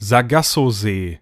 Sargassosee.